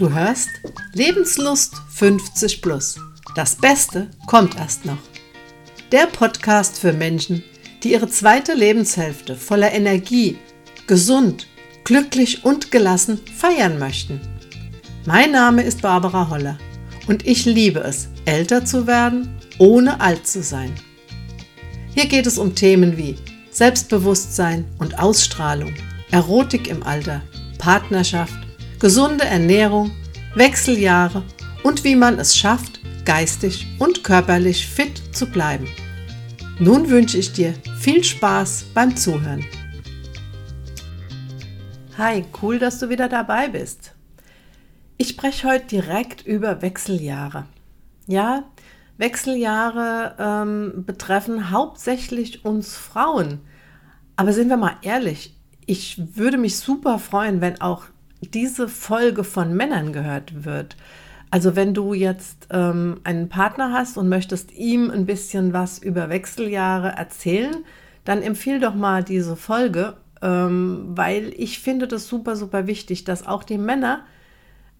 Du hörst Lebenslust 50 plus. Das Beste kommt erst noch. Der Podcast für Menschen, die ihre zweite Lebenshälfte voller Energie, gesund, glücklich und gelassen feiern möchten. Mein Name ist Barbara Holler und ich liebe es, älter zu werden, ohne alt zu sein. Hier geht es um Themen wie Selbstbewusstsein und Ausstrahlung, Erotik im Alter, Partnerschaft, gesunde Ernährung, Wechseljahre und wie man es schafft, geistig und körperlich fit zu bleiben. Nun wünsche ich dir viel Spaß beim Zuhören. Hi, cool, dass du wieder dabei bist. Ich spreche heute direkt über Wechseljahre. Ja, Wechseljahre ähm, betreffen hauptsächlich uns Frauen. Aber sind wir mal ehrlich, ich würde mich super freuen, wenn auch diese Folge von Männern gehört wird. Also wenn du jetzt ähm, einen Partner hast und möchtest ihm ein bisschen was über Wechseljahre erzählen, dann empfehl doch mal diese Folge, ähm, weil ich finde das super, super wichtig, dass auch die Männer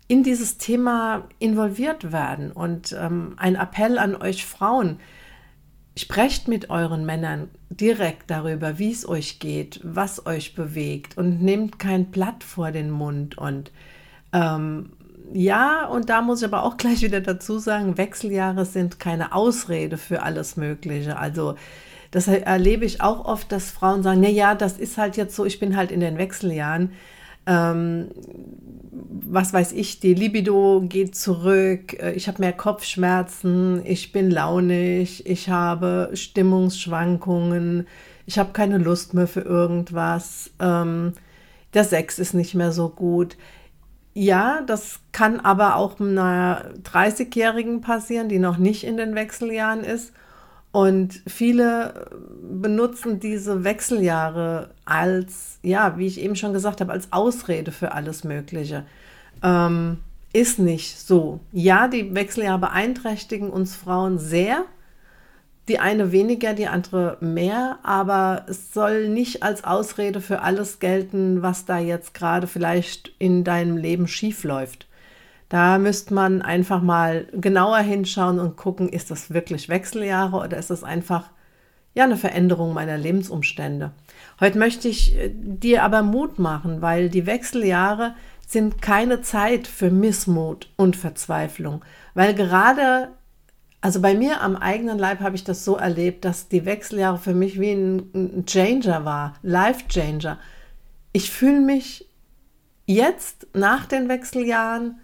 in dieses Thema involviert werden. Und ähm, ein Appell an euch Frauen, Sprecht mit euren Männern direkt darüber, wie es euch geht, was euch bewegt und nehmt kein Blatt vor den Mund. Und ähm, ja, und da muss ich aber auch gleich wieder dazu sagen, Wechseljahre sind keine Ausrede für alles Mögliche. Also das erlebe ich auch oft, dass Frauen sagen, na ja, das ist halt jetzt so, ich bin halt in den Wechseljahren ähm, was weiß ich, die Libido geht zurück, äh, ich habe mehr Kopfschmerzen, ich bin launig, ich habe Stimmungsschwankungen, ich habe keine Lust mehr für irgendwas, ähm, der Sex ist nicht mehr so gut. Ja, das kann aber auch einer 30-Jährigen passieren, die noch nicht in den Wechseljahren ist. Und viele benutzen diese Wechseljahre als, ja, wie ich eben schon gesagt habe, als Ausrede für alles Mögliche. Ähm, ist nicht so. Ja, die Wechseljahre beeinträchtigen uns Frauen sehr. Die eine weniger, die andere mehr, aber es soll nicht als Ausrede für alles gelten, was da jetzt gerade vielleicht in deinem Leben schief läuft. Da müsste man einfach mal genauer hinschauen und gucken, ist das wirklich Wechseljahre oder ist das einfach ja eine Veränderung meiner Lebensumstände. Heute möchte ich äh, dir aber Mut machen, weil die Wechseljahre sind keine Zeit für Missmut und Verzweiflung, weil gerade also bei mir am eigenen Leib habe ich das so erlebt, dass die Wechseljahre für mich wie ein, ein Changer war, Life Changer. Ich fühle mich jetzt nach den Wechseljahren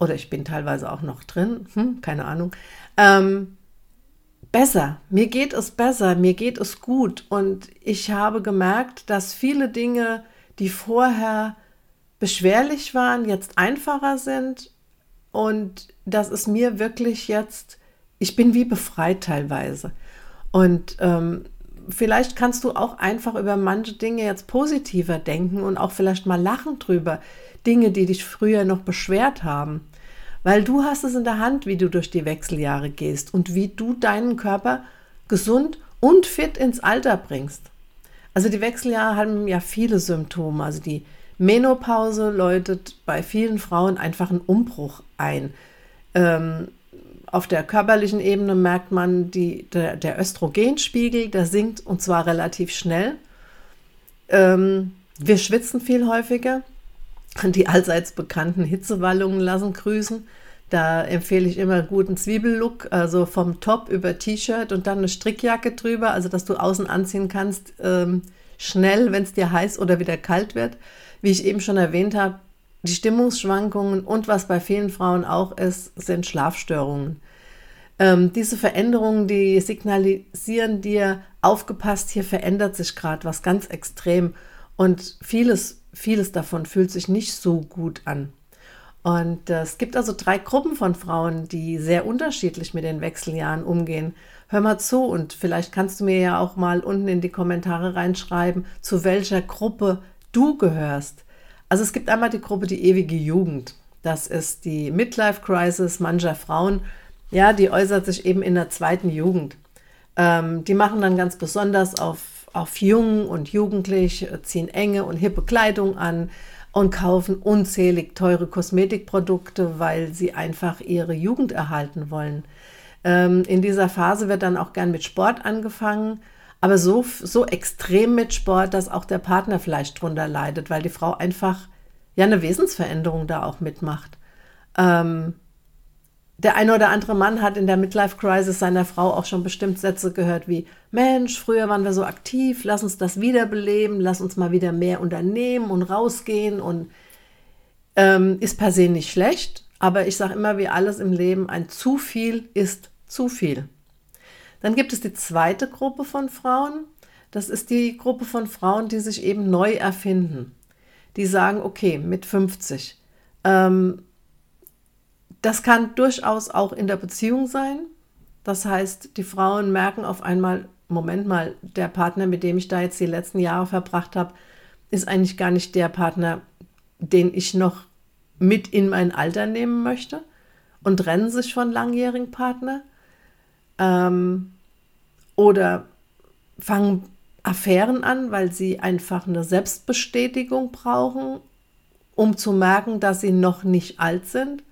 oder ich bin teilweise auch noch drin, hm, keine Ahnung, ähm, besser. Mir geht es besser, mir geht es gut. Und ich habe gemerkt, dass viele Dinge, die vorher beschwerlich waren, jetzt einfacher sind. Und dass es mir wirklich jetzt, ich bin wie befreit teilweise. Und ähm, vielleicht kannst du auch einfach über manche Dinge jetzt positiver denken und auch vielleicht mal lachen drüber. Dinge, die dich früher noch beschwert haben. Weil du hast es in der Hand, wie du durch die Wechseljahre gehst und wie du deinen Körper gesund und fit ins Alter bringst. Also die Wechseljahre haben ja viele Symptome. Also die Menopause läutet bei vielen Frauen einfach einen Umbruch ein. Ähm, auf der körperlichen Ebene merkt man, die, der, der Östrogenspiegel, der sinkt und zwar relativ schnell. Ähm, wir schwitzen viel häufiger. Die allseits bekannten Hitzewallungen lassen grüßen. Da empfehle ich immer guten Zwiebellook, also vom Top über T-Shirt und dann eine Strickjacke drüber, also dass du außen anziehen kannst, ähm, schnell, wenn es dir heiß oder wieder kalt wird. Wie ich eben schon erwähnt habe, die Stimmungsschwankungen und was bei vielen Frauen auch ist, sind Schlafstörungen. Ähm, diese Veränderungen, die signalisieren dir, aufgepasst, hier verändert sich gerade was ganz extrem und vieles vieles davon fühlt sich nicht so gut an. Und äh, es gibt also drei Gruppen von Frauen, die sehr unterschiedlich mit den Wechseljahren umgehen. Hör mal zu und vielleicht kannst du mir ja auch mal unten in die Kommentare reinschreiben, zu welcher Gruppe du gehörst. Also es gibt einmal die Gruppe die ewige Jugend. Das ist die Midlife Crisis mancher Frauen. Ja, die äußert sich eben in der zweiten Jugend. Ähm, die machen dann ganz besonders auf auf jung und jugendlich, ziehen enge und hippe Kleidung an, und kaufen unzählig teure Kosmetikprodukte, weil sie einfach ihre Jugend erhalten wollen. Ähm, in dieser Phase wird dann auch gern mit Sport angefangen, aber so, so extrem mit Sport, dass auch der Partner vielleicht drunter leidet, weil die Frau einfach ja eine Wesensveränderung da auch mitmacht. Ähm, der eine oder andere Mann hat in der Midlife Crisis seiner Frau auch schon bestimmt Sätze gehört wie, Mensch, früher waren wir so aktiv, lass uns das wiederbeleben, lass uns mal wieder mehr unternehmen und rausgehen und ähm, ist per se nicht schlecht, aber ich sage immer wie alles im Leben, ein zu viel ist zu viel. Dann gibt es die zweite Gruppe von Frauen, das ist die Gruppe von Frauen, die sich eben neu erfinden. Die sagen, okay, mit 50, ähm, das kann durchaus auch in der Beziehung sein. Das heißt, die Frauen merken auf einmal, Moment mal, der Partner, mit dem ich da jetzt die letzten Jahre verbracht habe, ist eigentlich gar nicht der Partner, den ich noch mit in mein Alter nehmen möchte und trennen sich von langjährigen Partner. Ähm, oder fangen Affären an, weil sie einfach eine Selbstbestätigung brauchen, um zu merken, dass sie noch nicht alt sind.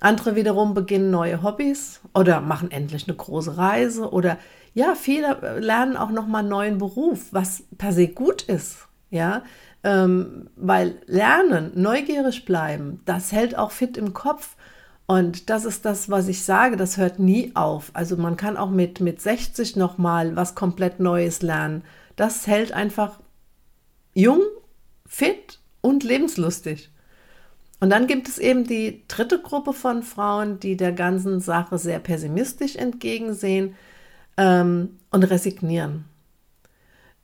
Andere wiederum beginnen neue Hobbys oder machen endlich eine große Reise oder ja, viele lernen auch noch mal einen neuen Beruf, was per se gut ist, ja, ähm, weil Lernen, neugierig bleiben, das hält auch fit im Kopf und das ist das, was ich sage, das hört nie auf. Also man kann auch mit, mit 60 noch mal was komplett Neues lernen. Das hält einfach jung, fit und lebenslustig. Und dann gibt es eben die dritte Gruppe von Frauen, die der ganzen Sache sehr pessimistisch entgegensehen ähm, und resignieren.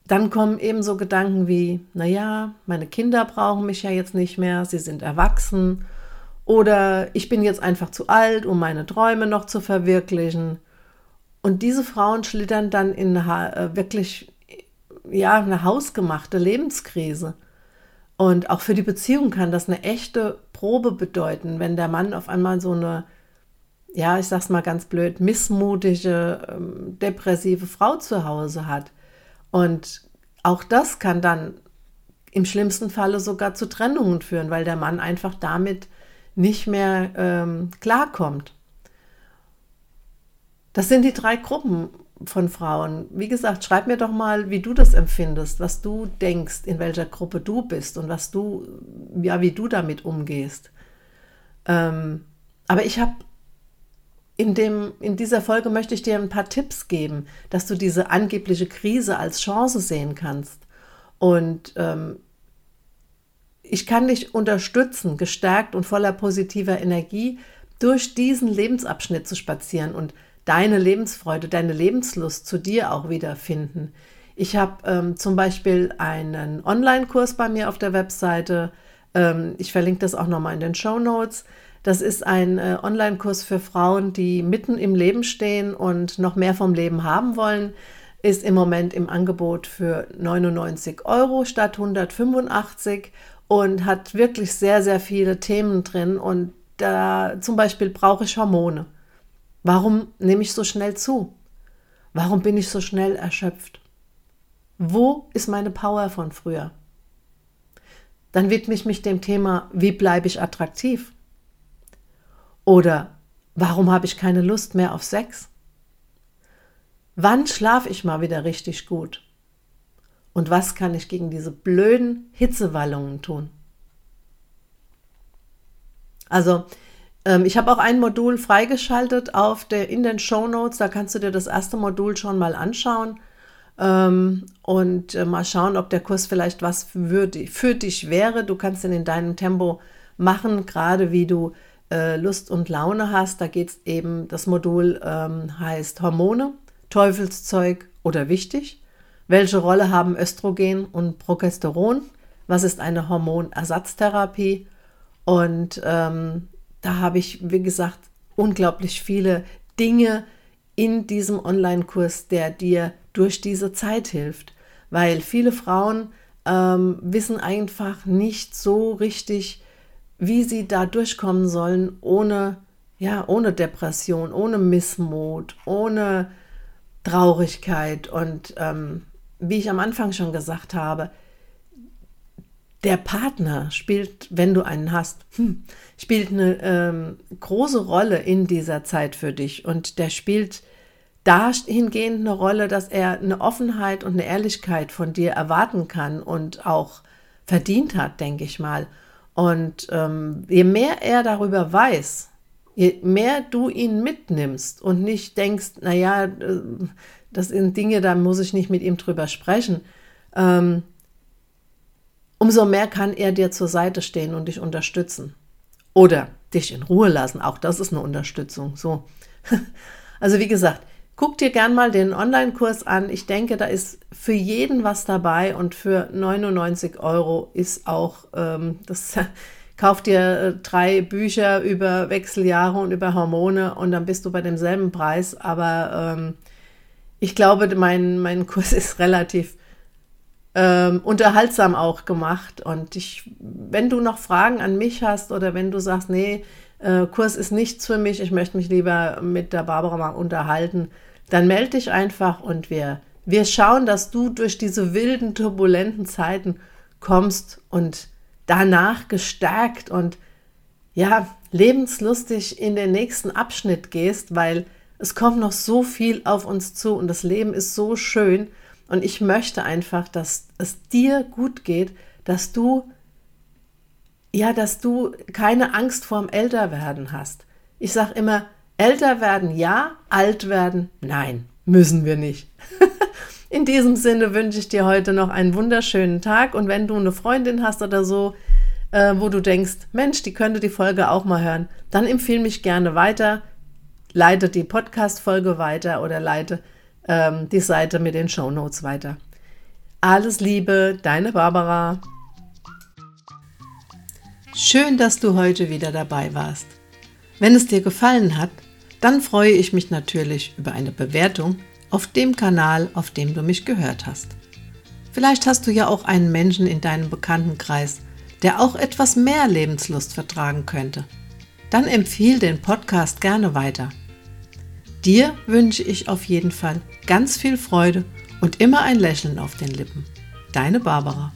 Dann kommen eben so Gedanken wie, naja, meine Kinder brauchen mich ja jetzt nicht mehr, sie sind erwachsen oder ich bin jetzt einfach zu alt, um meine Träume noch zu verwirklichen. Und diese Frauen schlittern dann in äh, wirklich ja, eine hausgemachte Lebenskrise. Und auch für die Beziehung kann das eine echte Probe bedeuten, wenn der Mann auf einmal so eine, ja, ich sag's mal ganz blöd, missmutige, ähm, depressive Frau zu Hause hat. Und auch das kann dann im schlimmsten Falle sogar zu Trennungen führen, weil der Mann einfach damit nicht mehr ähm, klarkommt. Das sind die drei Gruppen, von Frauen. Wie gesagt, schreib mir doch mal, wie du das empfindest, was du denkst, in welcher Gruppe du bist und was du, ja, wie du damit umgehst. Ähm, aber ich habe in, in dieser Folge möchte ich dir ein paar Tipps geben, dass du diese angebliche Krise als Chance sehen kannst. Und ähm, ich kann dich unterstützen, gestärkt und voller positiver Energie durch diesen Lebensabschnitt zu spazieren und deine Lebensfreude, deine Lebenslust zu dir auch wiederfinden. Ich habe ähm, zum Beispiel einen Online-Kurs bei mir auf der Webseite. Ähm, ich verlinke das auch nochmal in den Show Notes. Das ist ein äh, Online-Kurs für Frauen, die mitten im Leben stehen und noch mehr vom Leben haben wollen. Ist im Moment im Angebot für 99 Euro statt 185 und hat wirklich sehr, sehr viele Themen drin. Und da zum Beispiel brauche ich Hormone. Warum nehme ich so schnell zu? Warum bin ich so schnell erschöpft? Wo ist meine Power von früher? Dann widme ich mich dem Thema, wie bleibe ich attraktiv? Oder warum habe ich keine Lust mehr auf Sex? Wann schlafe ich mal wieder richtig gut? Und was kann ich gegen diese blöden Hitzewallungen tun? Also, ähm, ich habe auch ein Modul freigeschaltet auf der, in den Show Notes. Da kannst du dir das erste Modul schon mal anschauen ähm, und äh, mal schauen, ob der Kurs vielleicht was für, für dich wäre. Du kannst ihn in deinem Tempo machen, gerade wie du äh, Lust und Laune hast. Da geht es eben, das Modul ähm, heißt Hormone, Teufelszeug oder wichtig. Welche Rolle haben Östrogen und Progesteron? Was ist eine Hormonersatztherapie? Und ähm, da habe ich, wie gesagt, unglaublich viele Dinge in diesem Online-Kurs, der dir durch diese Zeit hilft. Weil viele Frauen ähm, wissen einfach nicht so richtig, wie sie da durchkommen sollen, ohne, ja, ohne Depression, ohne Missmut, ohne Traurigkeit. Und ähm, wie ich am Anfang schon gesagt habe, der Partner spielt, wenn du einen hast, hm, spielt eine ähm, große Rolle in dieser Zeit für dich und der spielt dahingehend eine Rolle, dass er eine Offenheit und eine Ehrlichkeit von dir erwarten kann und auch verdient hat, denke ich mal. Und ähm, je mehr er darüber weiß, je mehr du ihn mitnimmst und nicht denkst, naja, äh, das sind Dinge, da muss ich nicht mit ihm drüber sprechen, ähm, umso mehr kann er dir zur Seite stehen und dich unterstützen. Oder dich in Ruhe lassen. Auch das ist eine Unterstützung. So. Also wie gesagt, guck dir gern mal den Online-Kurs an. Ich denke, da ist für jeden was dabei und für 99 Euro ist auch ähm, das. Kauf dir äh, drei Bücher über Wechseljahre und über Hormone und dann bist du bei demselben Preis. Aber ähm, ich glaube, mein, mein Kurs ist relativ ähm, unterhaltsam auch gemacht. Und ich, wenn du noch Fragen an mich hast oder wenn du sagst, nee, äh, Kurs ist nichts für mich, ich möchte mich lieber mit der Barbara mal unterhalten, dann melde dich einfach und wir, wir schauen, dass du durch diese wilden, turbulenten Zeiten kommst und danach gestärkt und ja, lebenslustig in den nächsten Abschnitt gehst, weil es kommt noch so viel auf uns zu und das Leben ist so schön und ich möchte einfach, dass es dir gut geht, dass du, ja, dass du keine Angst vorm Älterwerden hast. Ich sage immer, älter werden ja, alt werden nein, müssen wir nicht. In diesem Sinne wünsche ich dir heute noch einen wunderschönen Tag und wenn du eine Freundin hast oder so, äh, wo du denkst, Mensch, die könnte die Folge auch mal hören, dann empfehle mich gerne weiter, leite die Podcast-Folge weiter oder leite ähm, die Seite mit den Show Notes weiter. Alles Liebe, deine Barbara. Schön, dass du heute wieder dabei warst. Wenn es dir gefallen hat, dann freue ich mich natürlich über eine Bewertung auf dem Kanal, auf dem du mich gehört hast. Vielleicht hast du ja auch einen Menschen in deinem Bekanntenkreis, der auch etwas mehr Lebenslust vertragen könnte. Dann empfiehl den Podcast gerne weiter. Dir wünsche ich auf jeden Fall ganz viel Freude und immer ein Lächeln auf den Lippen. Deine Barbara.